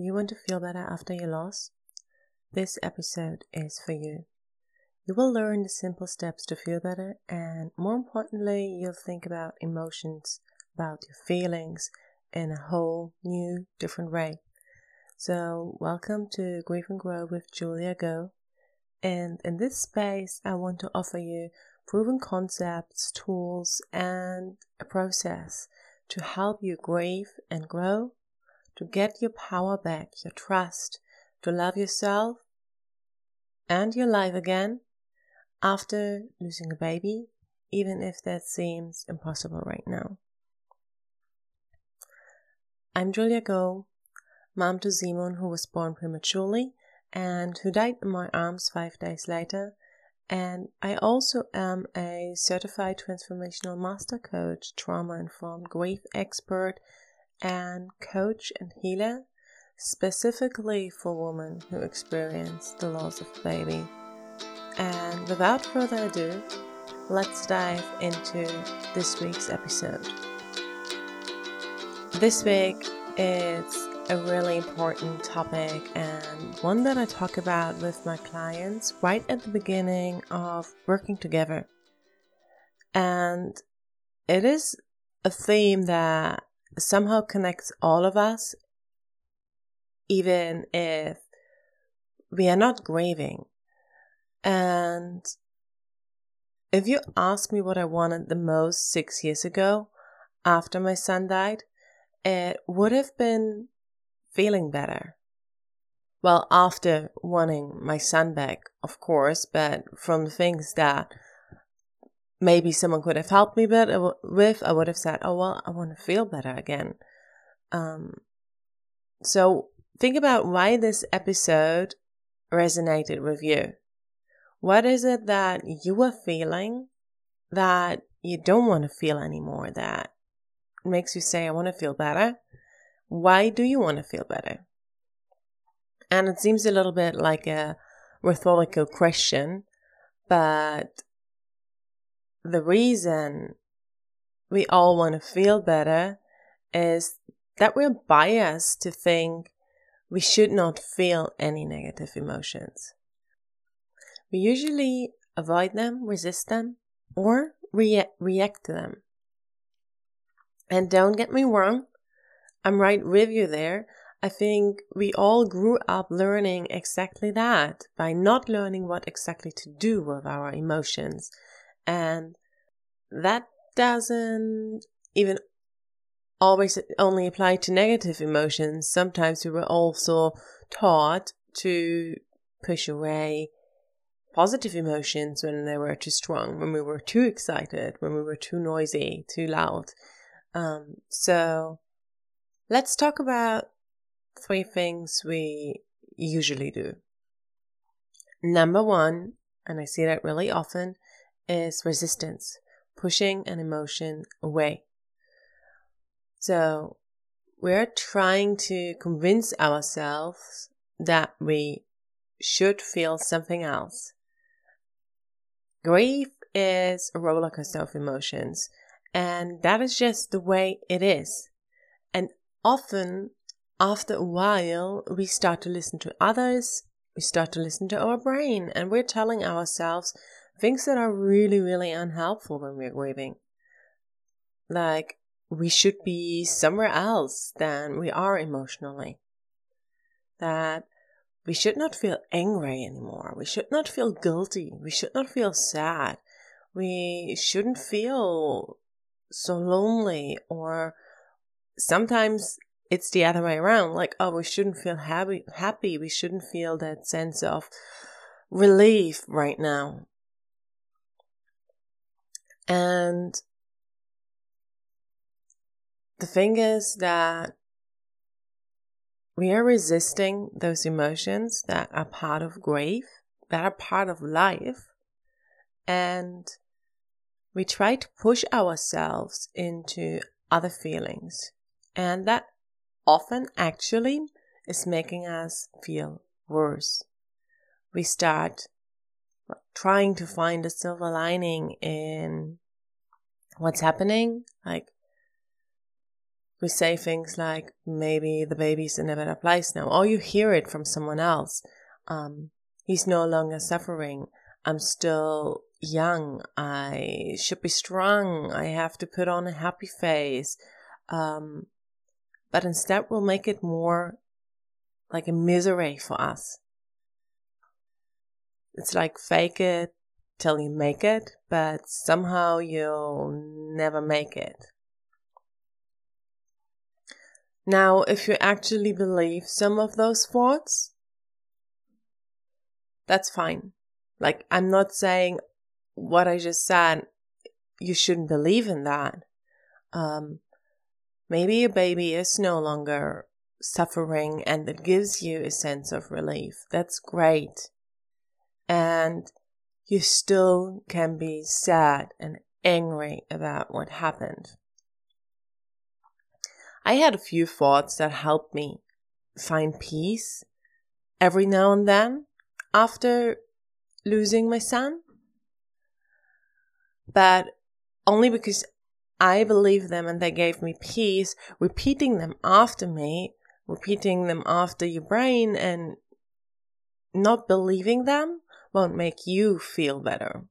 Do you want to feel better after your loss? This episode is for you. You will learn the simple steps to feel better, and more importantly, you'll think about emotions, about your feelings in a whole new, different way. So, welcome to Grieve and Grow with Julia Go. And in this space, I want to offer you proven concepts, tools, and a process to help you grieve and grow to get your power back, your trust, to love yourself and your life again after losing a baby, even if that seems impossible right now. I'm Julia Go, mom to Simon, who was born prematurely and who died in my arms five days later. And I also am a certified transformational master coach, trauma informed grief expert, and coach and healer specifically for women who experience the loss of baby. And without further ado, let's dive into this week's episode. This week is a really important topic and one that I talk about with my clients right at the beginning of working together. And it is a theme that somehow connects all of us, even if we are not grieving. And if you ask me what I wanted the most six years ago, after my son died, it would have been feeling better. Well, after wanting my son back, of course, but from the things that maybe someone could have helped me with, I would have said, oh, well, I want to feel better again. Um, so think about why this episode resonated with you. What is it that you are feeling that you don't want to feel anymore that makes you say, I want to feel better? Why do you want to feel better? And it seems a little bit like a rhetorical question, but the reason we all want to feel better is that we're biased to think we should not feel any negative emotions. We usually avoid them, resist them, or rea- react to them. And don't get me wrong, I'm right with you there. I think we all grew up learning exactly that by not learning what exactly to do with our emotions and that doesn't even always only apply to negative emotions. Sometimes we were also taught to push away positive emotions when they were too strong, when we were too excited, when we were too noisy, too loud. Um, so let's talk about three things we usually do. Number one, and I see that really often, is resistance, pushing an emotion away. So we're trying to convince ourselves that we should feel something else. Grief is a roller coaster of emotions, and that is just the way it is. And often, after a while, we start to listen to others, we start to listen to our brain, and we're telling ourselves things that are really, really unhelpful when we're grieving. Like, we should be somewhere else than we are emotionally. That we should not feel angry anymore. We should not feel guilty. We should not feel sad. We shouldn't feel so lonely or sometimes it's the other way around like oh we shouldn't feel happy happy we shouldn't feel that sense of relief right now and the thing is that we are resisting those emotions that are part of grief, that are part of life, and we try to push ourselves into other feelings. And that often actually is making us feel worse. We start trying to find a silver lining in what's happening. Like, we say things like, maybe the baby's in a better place now, or you hear it from someone else. Um, he's no longer suffering. I'm still young. I should be strong. I have to put on a happy face. Um, but instead, we'll make it more like a misery for us. It's like fake it till you make it, but somehow you'll never make it. Now, if you actually believe some of those thoughts, that's fine. Like, I'm not saying what I just said, you shouldn't believe in that. Um, maybe your baby is no longer suffering and it gives you a sense of relief. That's great. And you still can be sad and angry about what happened. I had a few thoughts that helped me find peace every now and then after losing my son. But only because I believe them and they gave me peace, repeating them after me, repeating them after your brain and not believing them won't make you feel better.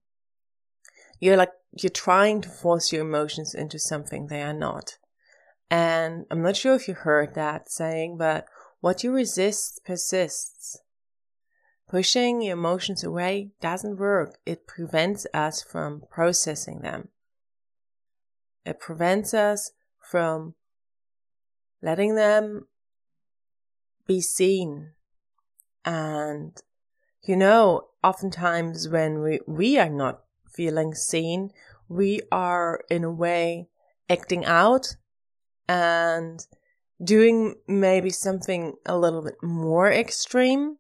You're like, you're trying to force your emotions into something they are not. And I'm not sure if you heard that saying, but what you resist persists. Pushing your emotions away doesn't work. It prevents us from processing them. It prevents us from letting them be seen. And, you know, oftentimes when we, we are not feeling seen, we are in a way acting out and doing maybe something a little bit more extreme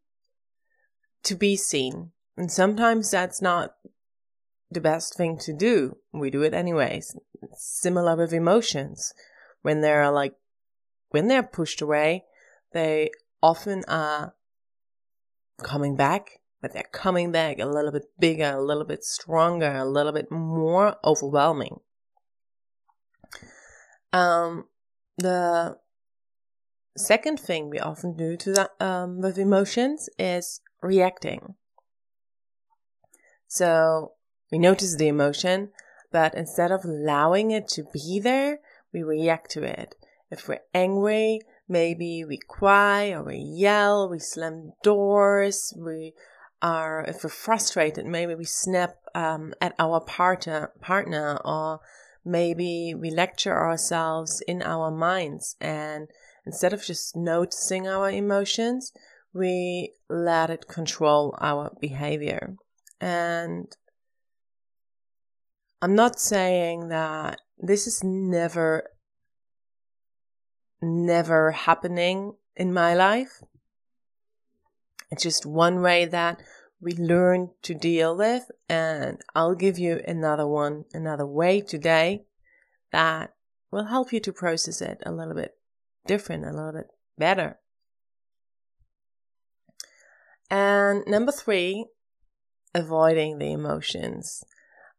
to be seen. And sometimes that's not the best thing to do. We do it anyways. Similar with emotions. When they're like, when they're pushed away, they often are coming back, but they're coming back a little bit bigger, a little bit stronger, a little bit more overwhelming. Um, the second thing we often do to that, um, with emotions is reacting. So we notice the emotion, but instead of allowing it to be there, we react to it. If we're angry, maybe we cry or we yell, we slam doors, we are, if we're frustrated, maybe we snap um, at our partner, partner or maybe we lecture ourselves in our minds and instead of just noticing our emotions, we let it control our behavior. And I'm not saying that this is never, never happening in my life. It's just one way that we learn to deal with. And I'll give you another one, another way today that will help you to process it a little bit different, a little bit better. And number three, avoiding the emotions.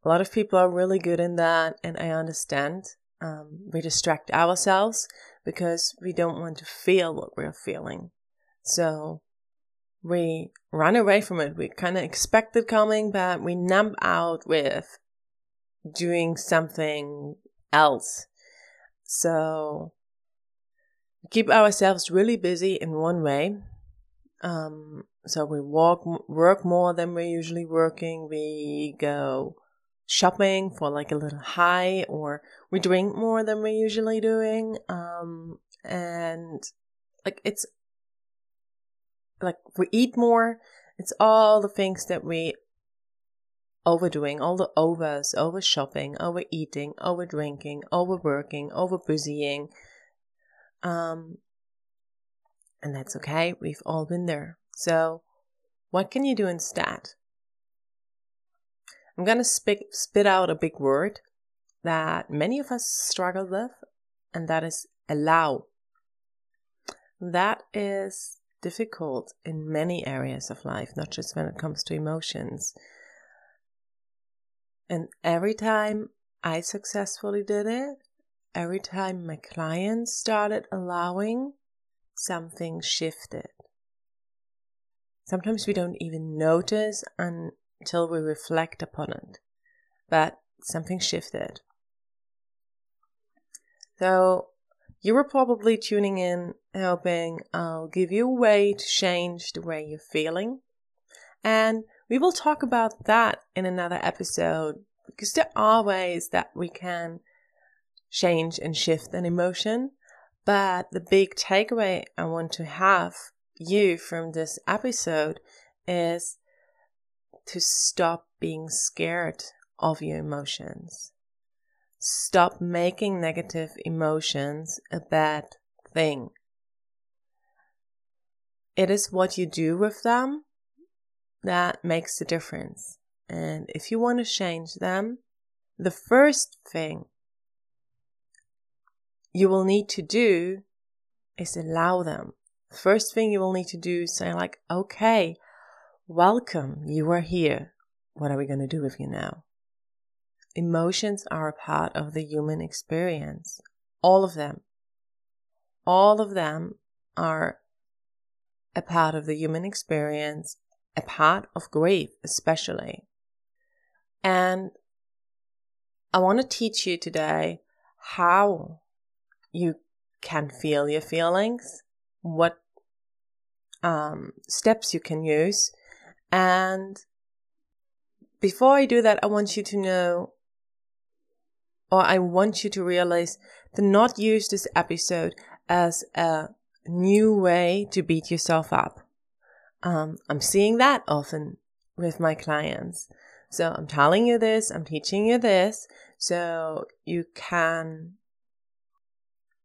A lot of people are really good in that, and I understand. Um, we distract ourselves because we don't want to feel what we're feeling. So we run away from it. We kind of expect it coming, but we numb out with doing something else. So we keep ourselves really busy in one way. Um, so we walk, work more than we're usually working. We go shopping for like a little high, or we drink more than we're usually doing. Um, and like it's like we eat more. It's all the things that we overdoing, all the overs, over shopping, overeating, over drinking, overworking, over busying. Um, and that's okay. We've all been there. So, what can you do instead? I'm going to spit, spit out a big word that many of us struggle with, and that is allow. That is difficult in many areas of life, not just when it comes to emotions. And every time I successfully did it, every time my clients started allowing, something shifted. Sometimes we don't even notice until we reflect upon it, but something shifted. So you were probably tuning in hoping I'll uh, give you a way to change the way you're feeling. And we will talk about that in another episode because there are ways that we can change and shift an emotion. But the big takeaway I want to have you from this episode is to stop being scared of your emotions. Stop making negative emotions a bad thing. It is what you do with them that makes the difference. And if you want to change them, the first thing you will need to do is allow them. The first thing you will need to do is say, like, okay, welcome, you are here. What are we going to do with you now? Emotions are a part of the human experience. All of them. All of them are a part of the human experience, a part of grief, especially. And I want to teach you today how you can feel your feelings, what um, steps you can use. And before I do that, I want you to know or I want you to realize to not use this episode as a new way to beat yourself up. Um, I'm seeing that often with my clients. So I'm telling you this, I'm teaching you this, so you can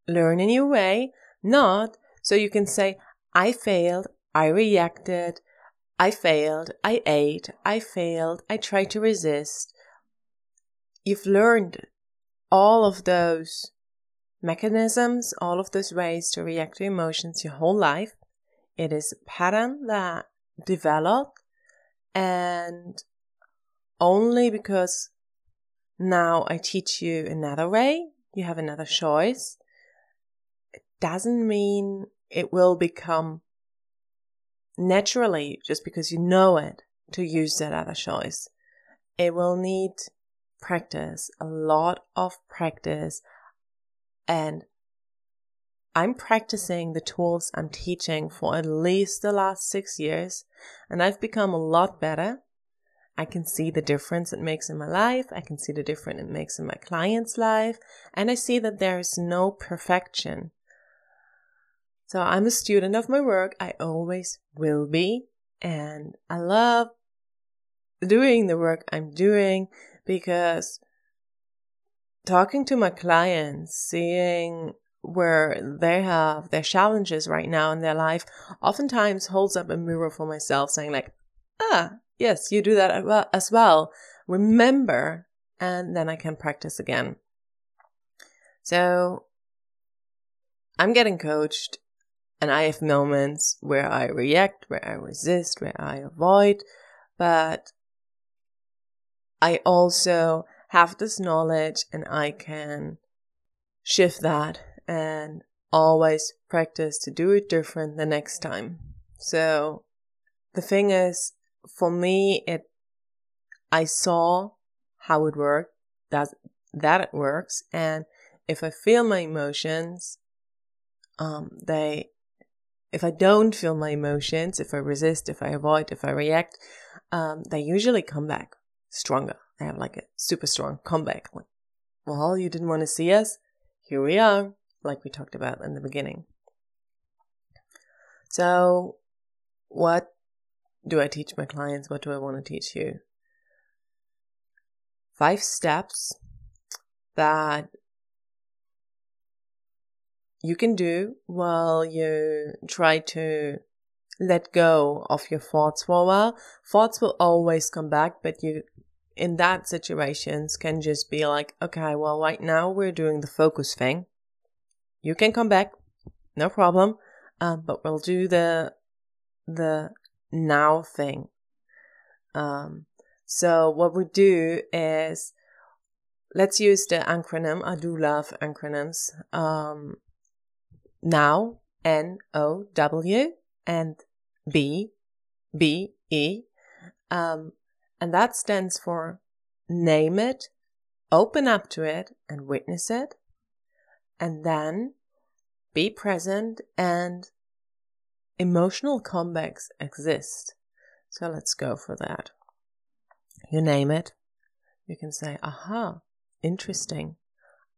learn a new way, not so you can say, I failed, I reacted, I failed, I ate, I failed, I tried to resist. You've learned all of those mechanisms, all of those ways to react to emotions your whole life. It is a pattern that developed and only because now I teach you another way, you have another choice. It doesn't mean it will become naturally just because you know it to use that other choice. It will need practice, a lot of practice. And I'm practicing the tools I'm teaching for at least the last six years, and I've become a lot better. I can see the difference it makes in my life. I can see the difference it makes in my client's life. And I see that there is no perfection. So I'm a student of my work. I always will be. And I love doing the work I'm doing because talking to my clients, seeing where they have their challenges right now in their life, oftentimes holds up a mirror for myself saying like, ah, yes, you do that as well. Remember, and then I can practice again. So I'm getting coached and I have moments where I react, where I resist, where I avoid, but I also have this knowledge and I can shift that and always practice to do it different the next time. So the thing is, for me, it, I saw how it worked, that, that it works. And if I feel my emotions, um, they, if I don't feel my emotions, if I resist, if I avoid, if I react, um, they usually come back stronger. I have like a super strong comeback. Like, well, you didn't want to see us? Here we are, like we talked about in the beginning. So, what do I teach my clients? What do I want to teach you? Five steps that you can do while you try to let go of your thoughts for a while. Thoughts will always come back, but you in that situations can just be like, okay, well, right now we're doing the focus thing. You can come back, no problem. Um, but we'll do the the now thing. Um, so what we do is let's use the acronym. I do love acronyms. Um, now, N O W and B, B E. Um, and that stands for name it, open up to it, and witness it. And then be present and emotional comebacks exist. So let's go for that. You name it. You can say, aha, interesting.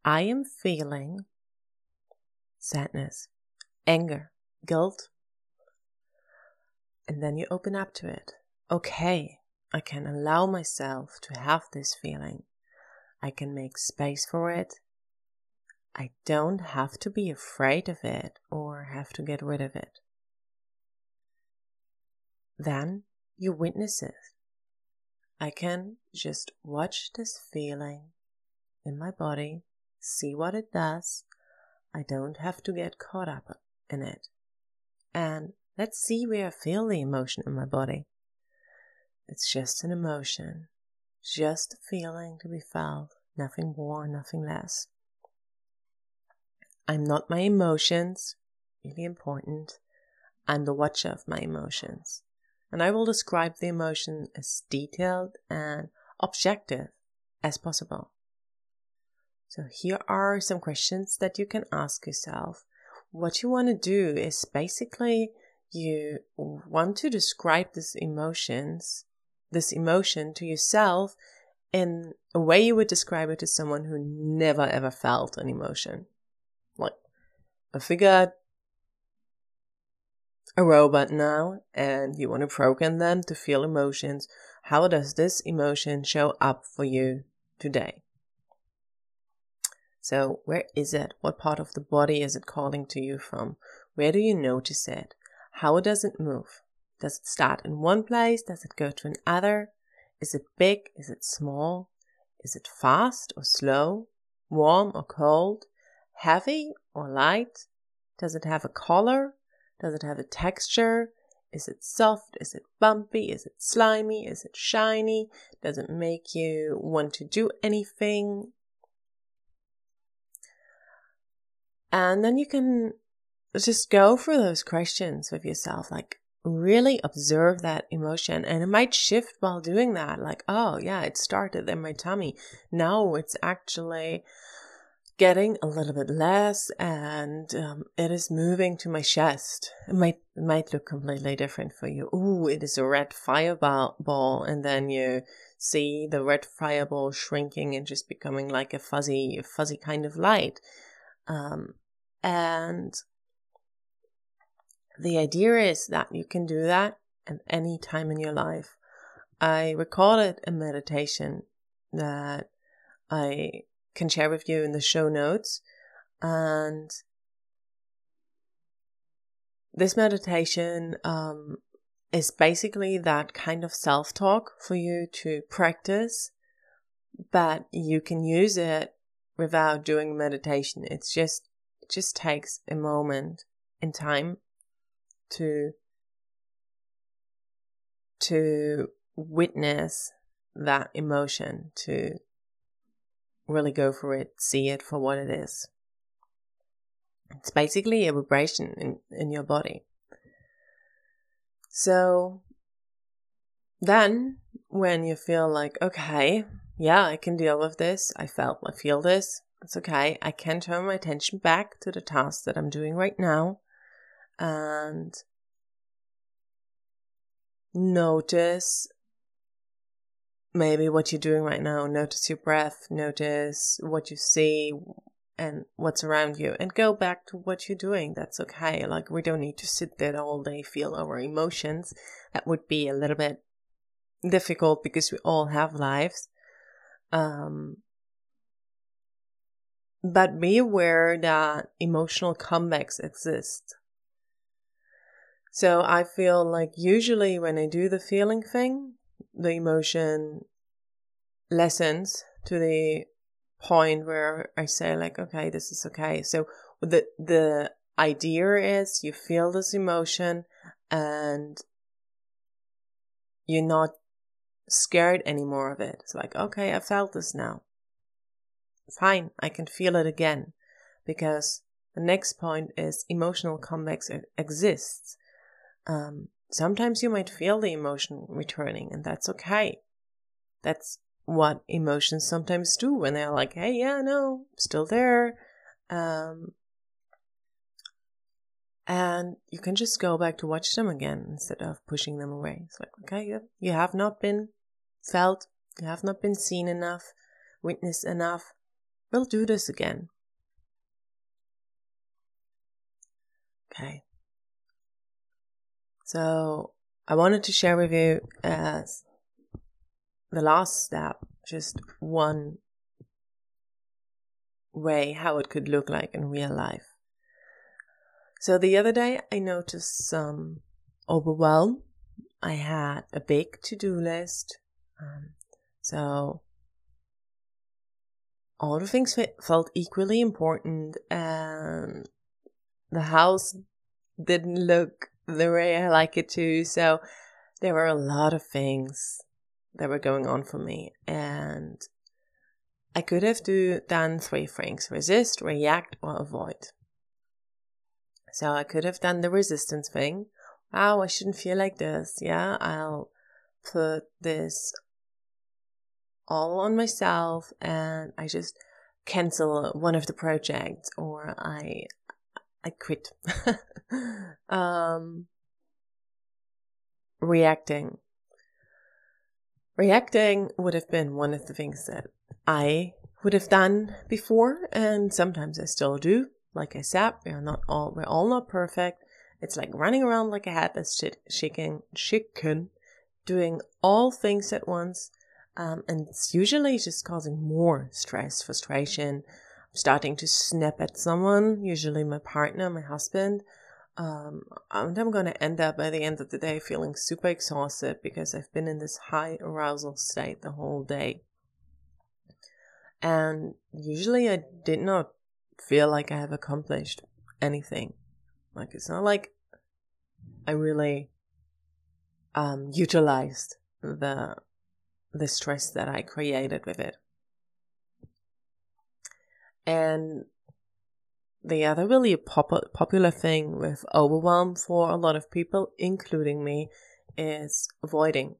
I am feeling sadness, anger, guilt. And then you open up to it. Okay, I can allow myself to have this feeling. I can make space for it. I don't have to be afraid of it or have to get rid of it. Then you witness it. I can just watch this feeling in my body, see what it does. I don't have to get caught up in it. And let's see where I feel the emotion in my body. It's just an emotion, just a feeling to be felt, nothing more, nothing less. I'm not my emotions, really important. I'm the watcher of my emotions. And I will describe the emotion as detailed and objective as possible. So here are some questions that you can ask yourself. What you want to do is basically you want to describe these emotions, this emotion to yourself in a way you would describe it to someone who never ever felt an emotion. Like a figure a robot now and you want to program them to feel emotions. How does this emotion show up for you today? So, where is it? What part of the body is it calling to you from? Where do you notice it? How does it move? Does it start in one place? Does it go to another? Is it big? Is it small? Is it fast or slow? Warm or cold? Heavy or light? Does it have a color? Does it have a texture? Is it soft? Is it bumpy? Is it slimy? Is it shiny? Does it make you want to do anything? And then you can just go for those questions with yourself. Like, really observe that emotion. And it might shift while doing that. Like, oh, yeah, it started in my tummy. Now it's actually getting a little bit less and um, it is moving to my chest. It might, might look completely different for you. Ooh, it is a red fireball. Ball, and then you see the red fireball shrinking and just becoming like a fuzzy, fuzzy kind of light. Um, and the idea is that you can do that at any time in your life. I recorded a meditation that I can share with you in the show notes. And this meditation um, is basically that kind of self talk for you to practice, but you can use it without doing meditation. It's just it just takes a moment in time to to witness that emotion to really go for it see it for what it is it's basically a vibration in, in your body so then when you feel like okay yeah i can deal with this i felt i feel this it's okay i can turn my attention back to the task that i'm doing right now and notice maybe what you're doing right now. Notice your breath, notice what you see and what's around you, and go back to what you're doing. That's okay. Like, we don't need to sit there all day, feel our emotions. That would be a little bit difficult because we all have lives. Um, but be aware that emotional comebacks exist. So I feel like usually when I do the feeling thing, the emotion lessens to the point where I say like, okay, this is okay. So the the idea is you feel this emotion and you're not scared anymore of it. It's like, okay, I felt this now. fine, I can feel it again. Because the next point is emotional comebacks exists. Um, sometimes you might feel the emotion returning, and that's okay. That's what emotions sometimes do when they're like, hey, yeah, no, still there. Um, and you can just go back to watch them again instead of pushing them away. It's like, okay, you have not been felt, you have not been seen enough, witnessed enough. We'll do this again. Okay. So I wanted to share with you uh, as the last step, just one way how it could look like in real life. So the other day I noticed some overwhelm. I had a big to do list. Um, so all the things felt equally important and the house didn't look the way I like it to. So there were a lot of things that were going on for me. And I could have do, done three things resist, react, or avoid. So I could have done the resistance thing. Wow, I shouldn't feel like this. Yeah, I'll put this all on myself and I just cancel one of the projects or I I quit. um, reacting. Reacting would have been one of the things that I would have done before, and sometimes I still do. Like I said, we are not all we're all not perfect. It's like running around like a headless chicken, chicken, doing all things at once, um, and it's usually just causing more stress, frustration, I'm starting to snap at someone, usually my partner, my husband. Um, and I'm going to end up by the end of the day feeling super exhausted because I've been in this high arousal state the whole day. And usually I did not feel like I have accomplished anything. Like it's not like I really um, utilized the the stress that I created with it. And the other really pop- popular thing with overwhelm for a lot of people, including me, is avoiding.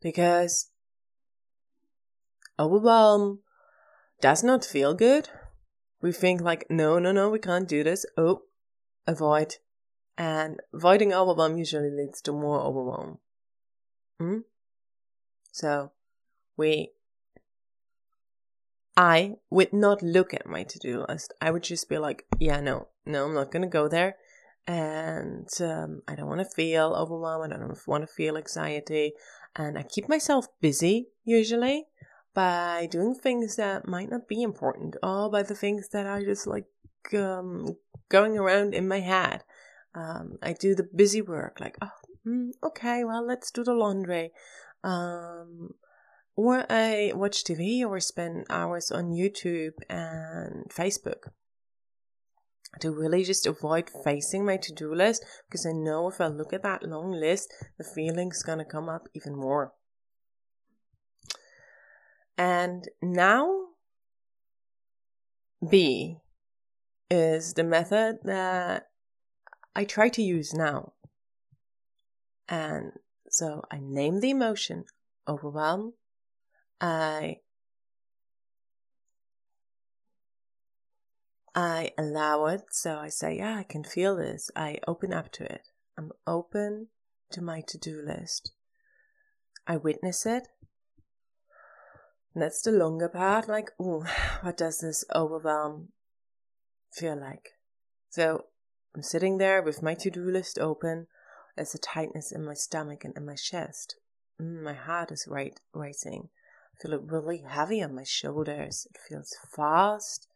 Because overwhelm does not feel good. We think like, no, no, no, we can't do this. Oh, avoid. And avoiding overwhelm usually leads to more overwhelm. Hmm? So we I would not look at my to do list. I would just be like, yeah, no, no, I'm not going to go there. And um, I don't want to feel overwhelmed. I don't want to feel anxiety. And I keep myself busy usually by doing things that might not be important or by the things that are just like um, going around in my head. Um, I do the busy work, like, oh, mm, okay, well, let's do the laundry. Um, or I watch TV or spend hours on YouTube and Facebook to really just avoid facing my to do list because I know if I look at that long list, the feeling's gonna come up even more. And now, B is the method that I try to use now. And so I name the emotion overwhelm, I I allow it. So I say, yeah, I can feel this. I open up to it. I'm open to my to do list. I witness it. And that's the longer part. Like, oh, what does this overwhelm feel like? So I'm sitting there with my to do list open. There's a tightness in my stomach and in my chest. Mm, my heart is right racing I feel it really heavy on my shoulders. It feels fast.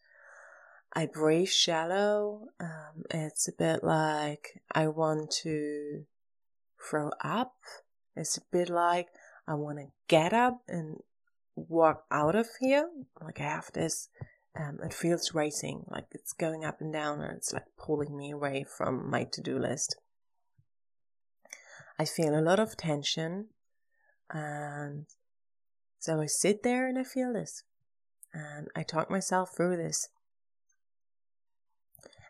I breathe shallow. Um, it's a bit like I want to throw up. It's a bit like I want to get up and walk out of here. Like I have this, um, it feels racing, like it's going up and down and it's like pulling me away from my to do list. I feel a lot of tension and so I sit there and I feel this. And I talk myself through this.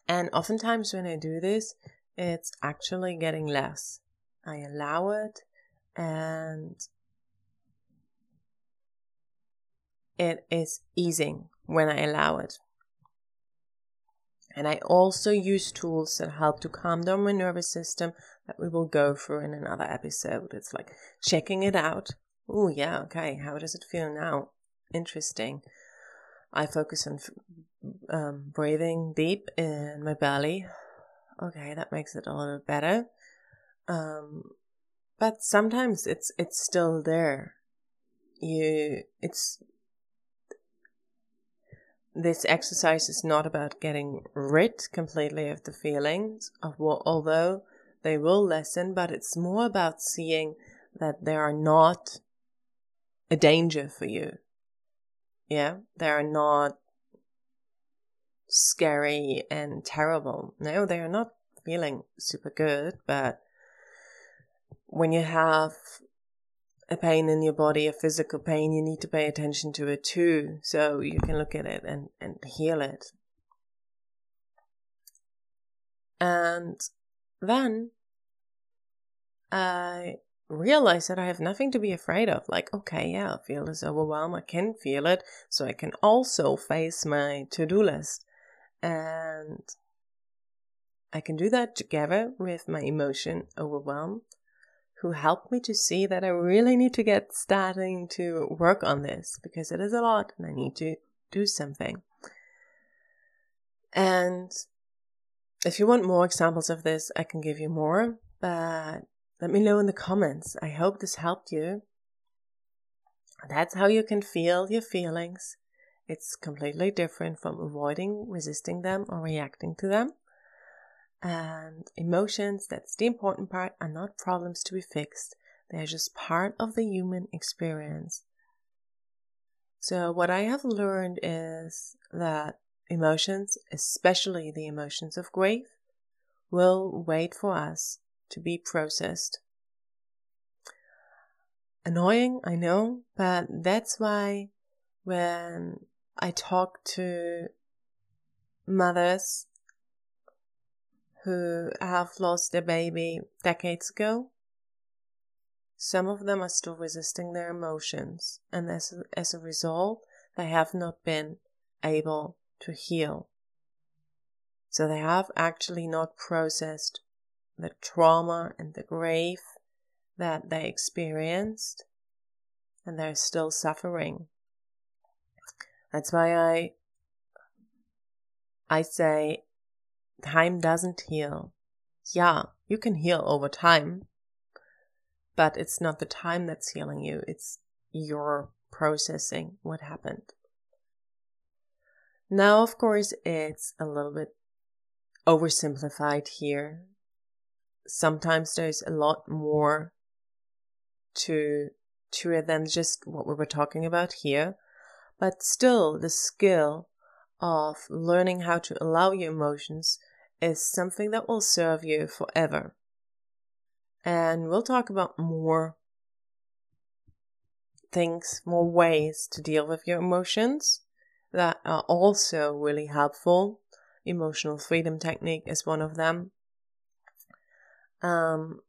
And oftentimes when I do this, it's actually getting less. I allow it and it is easing when I allow it. And I also use tools that help to calm down my nervous system that we will go through in another episode. It's like checking it out. Oh, yeah, okay. How does it feel now? Interesting. I focus on um, breathing deep in my belly. Okay, that makes it a little better. Um, but sometimes it's it's still there. You, it's this exercise is not about getting rid completely of the feelings of what, although they will lessen, but it's more about seeing that they are not a danger for you. Yeah, they are not scary and terrible. No, they are not feeling super good, but when you have a pain in your body, a physical pain, you need to pay attention to it too, so you can look at it and, and heal it. And then I realized that I have nothing to be afraid of. Like, okay, yeah, I feel this overwhelm. I can feel it. So I can also face my to do list. And I can do that together with my emotion overwhelm who helped me to see that I really need to get starting to work on this because it is a lot and I need to do something. And if you want more examples of this, I can give you more, but let me know in the comments. I hope this helped you. That's how you can feel your feelings. It's completely different from avoiding, resisting them, or reacting to them. And emotions, that's the important part, are not problems to be fixed. They're just part of the human experience. So, what I have learned is that emotions, especially the emotions of grief, will wait for us to be processed. Annoying, I know, but that's why when I talk to mothers who have lost their baby decades ago. Some of them are still resisting their emotions, and as a, as a result, they have not been able to heal. So they have actually not processed the trauma and the grief that they experienced, and they're still suffering. That's why I I say time doesn't heal. Yeah, you can heal over time, but it's not the time that's healing you, it's your processing what happened. Now, of course, it's a little bit oversimplified here. Sometimes there's a lot more to to it than just what we were talking about here, but still the skill of learning how to allow your emotions is something that will serve you forever. And we'll talk about more things, more ways to deal with your emotions that are also really helpful. Emotional freedom technique is one of them. Um,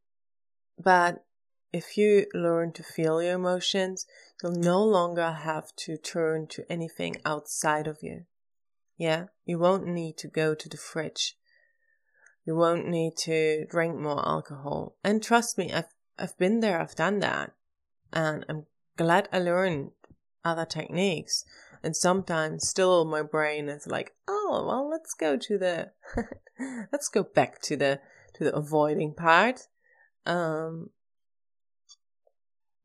but if you learn to feel your emotions, you'll no longer have to turn to anything outside of you. Yeah, you won't need to go to the fridge you won't need to drink more alcohol. And trust me, I've, I've been there, I've done that. And I'm glad I learned other techniques. And sometimes still my brain is like, oh, well, let's go to the, let's go back to the, to the avoiding part. Um,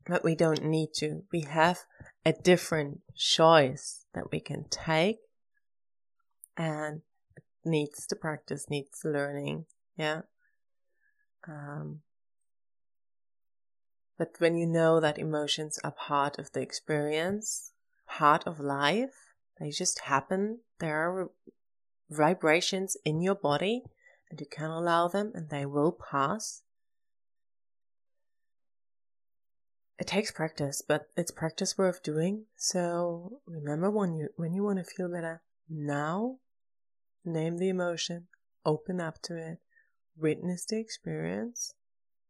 but we don't need to. We have a different choice that we can take and needs to practice, needs learning. Yeah. Um, but when you know that emotions are part of the experience, part of life, they just happen. There are vibrations in your body and you can allow them and they will pass. it takes practice, but it's practice worth doing. So remember when you when you want to feel better now, name the emotion, open up to it, witness the experience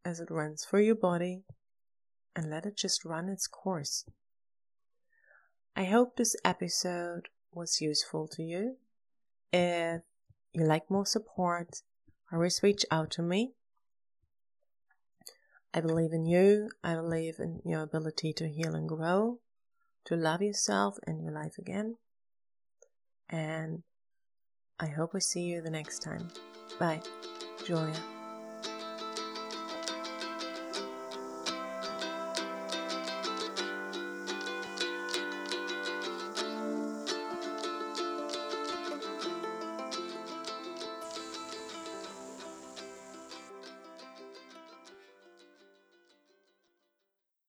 as it runs through your body, and let it just run its course. I hope this episode was useful to you. If you like more support, always reach out to me. I believe in you. I believe in your ability to heal and grow, to love yourself and your life again. And I hope I see you the next time. Bye, Julia.